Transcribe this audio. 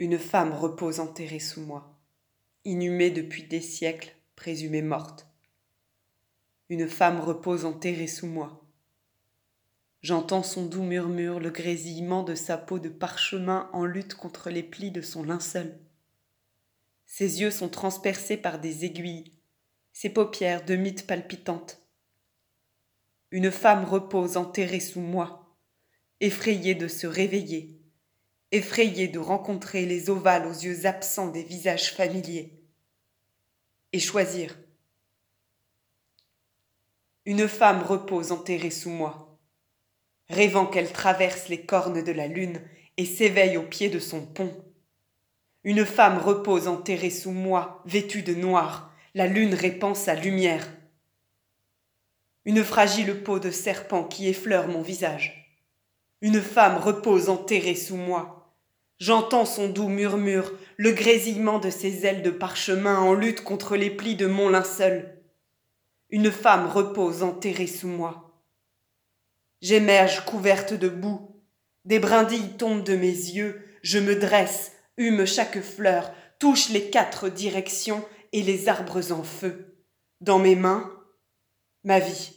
Une femme repose enterrée sous moi, inhumée depuis des siècles, présumée morte. Une femme repose enterrée sous moi. J'entends son doux murmure, le grésillement de sa peau de parchemin en lutte contre les plis de son linceul. Ses yeux sont transpercés par des aiguilles, ses paupières de mythe palpitantes. Une femme repose enterrée sous moi, effrayée de se réveiller, effrayée de rencontrer les ovales aux yeux absents des visages familiers. Et choisir. Une femme repose enterrée sous moi, rêvant qu'elle traverse les cornes de la lune et s'éveille au pied de son pont. Une femme repose enterrée sous moi, vêtue de noir, la lune répand sa lumière. Une fragile peau de serpent qui effleure mon visage. Une femme repose enterrée sous moi. J'entends son doux murmure, le grésillement de ses ailes de parchemin en lutte contre les plis de mon linceul. Une femme repose enterrée sous moi. J'émerge couverte de boue, des brindilles tombent de mes yeux, je me dresse, hume chaque fleur, touche les quatre directions et les arbres en feu. Dans mes mains, ma vie.